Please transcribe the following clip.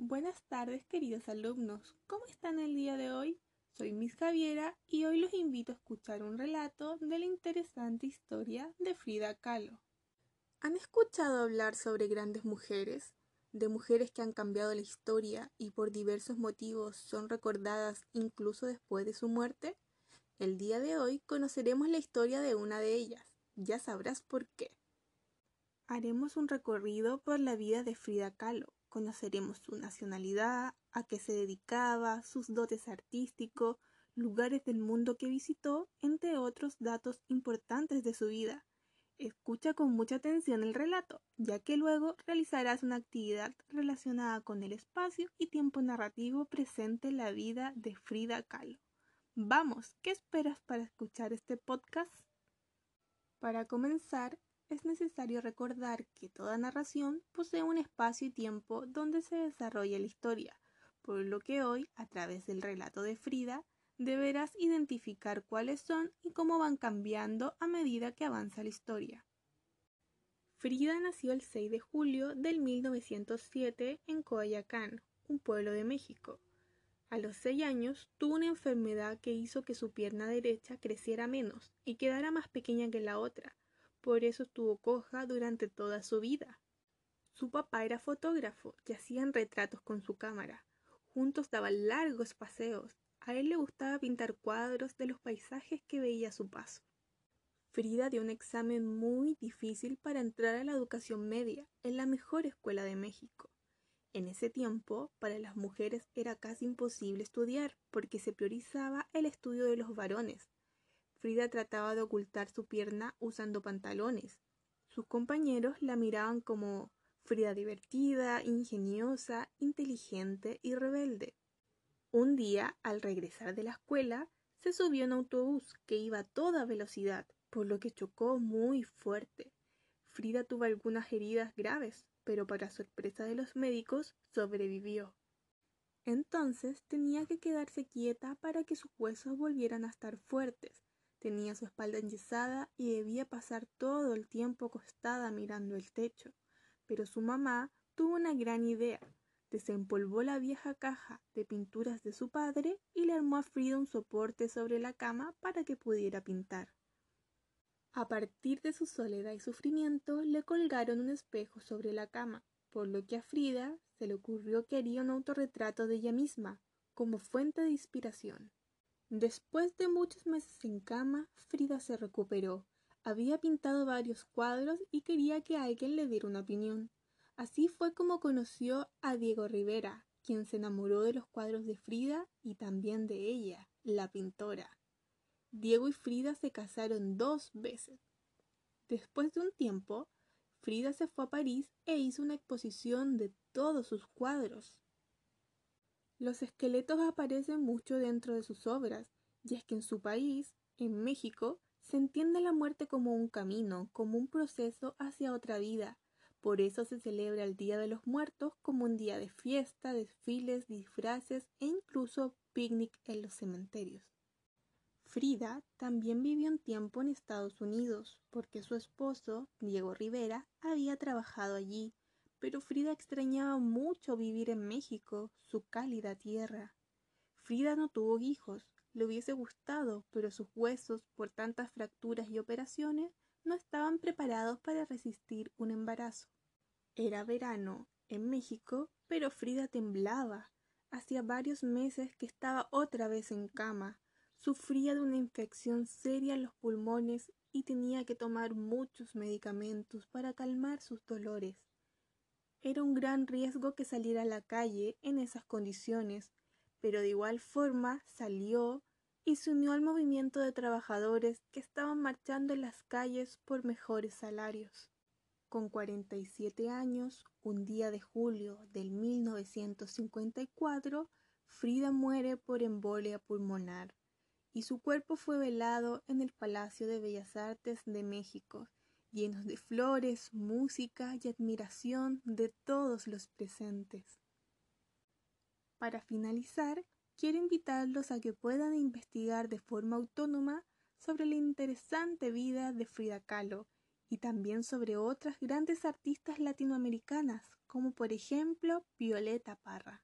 Buenas tardes queridos alumnos, ¿cómo están el día de hoy? Soy Miss Javiera y hoy los invito a escuchar un relato de la interesante historia de Frida Kahlo. ¿Han escuchado hablar sobre grandes mujeres? De mujeres que han cambiado la historia y por diversos motivos son recordadas incluso después de su muerte? El día de hoy conoceremos la historia de una de ellas. Ya sabrás por qué. Haremos un recorrido por la vida de Frida Kahlo. Conoceremos su nacionalidad, a qué se dedicaba, sus dotes artísticos, lugares del mundo que visitó, entre otros datos importantes de su vida. Escucha con mucha atención el relato, ya que luego realizarás una actividad relacionada con el espacio y tiempo narrativo presente en la vida de Frida Kahlo. Vamos, ¿qué esperas para escuchar este podcast? Para comenzar, es necesario recordar que toda narración posee un espacio y tiempo donde se desarrolla la historia, por lo que hoy, a través del relato de Frida, deberás identificar cuáles son y cómo van cambiando a medida que avanza la historia. Frida nació el 6 de julio del 1907 en Coayacán, un pueblo de México. A los seis años tuvo una enfermedad que hizo que su pierna derecha creciera menos y quedara más pequeña que la otra, por eso estuvo coja durante toda su vida. Su papá era fotógrafo y hacían retratos con su cámara. Juntos daban largos paseos a él le gustaba pintar cuadros de los paisajes que veía a su paso. Frida dio un examen muy difícil para entrar a la educación media en la mejor escuela de México. En ese tiempo, para las mujeres era casi imposible estudiar porque se priorizaba el estudio de los varones. Frida trataba de ocultar su pierna usando pantalones. Sus compañeros la miraban como Frida divertida, ingeniosa, inteligente y rebelde. Un día, al regresar de la escuela, se subió un autobús que iba a toda velocidad, por lo que chocó muy fuerte. Frida tuvo algunas heridas graves, pero para sorpresa de los médicos sobrevivió. Entonces tenía que quedarse quieta para que sus huesos volvieran a estar fuertes. Tenía su espalda enyesada y debía pasar todo el tiempo acostada mirando el techo. Pero su mamá tuvo una gran idea desempolvó la vieja caja de pinturas de su padre y le armó a Frida un soporte sobre la cama para que pudiera pintar. A partir de su soledad y sufrimiento le colgaron un espejo sobre la cama, por lo que a Frida se le ocurrió que haría un autorretrato de ella misma, como fuente de inspiración. Después de muchos meses en cama, Frida se recuperó. Había pintado varios cuadros y quería que alguien le diera una opinión. Así fue como conoció a Diego Rivera, quien se enamoró de los cuadros de Frida y también de ella, la pintora. Diego y Frida se casaron dos veces. Después de un tiempo, Frida se fue a París e hizo una exposición de todos sus cuadros. Los esqueletos aparecen mucho dentro de sus obras, y es que en su país, en México, se entiende la muerte como un camino, como un proceso hacia otra vida, por eso se celebra el Día de los Muertos como un día de fiesta, desfiles, disfraces e incluso picnic en los cementerios. Frida también vivió un tiempo en Estados Unidos porque su esposo, Diego Rivera, había trabajado allí, pero Frida extrañaba mucho vivir en México, su cálida tierra. Frida no tuvo hijos, le hubiese gustado, pero sus huesos, por tantas fracturas y operaciones, no estaban preparados para resistir un embarazo. Era verano en México, pero Frida temblaba. Hacía varios meses que estaba otra vez en cama. Sufría de una infección seria en los pulmones y tenía que tomar muchos medicamentos para calmar sus dolores. Era un gran riesgo que saliera a la calle en esas condiciones, pero de igual forma salió y se unió al movimiento de trabajadores que estaban marchando en las calles por mejores salarios. Con 47 años, un día de julio del 1954, Frida muere por embolia pulmonar y su cuerpo fue velado en el Palacio de Bellas Artes de México, llenos de flores, música y admiración de todos los presentes. Para finalizar, quiero invitarlos a que puedan investigar de forma autónoma sobre la interesante vida de Frida Kahlo y también sobre otras grandes artistas latinoamericanas, como por ejemplo Violeta Parra.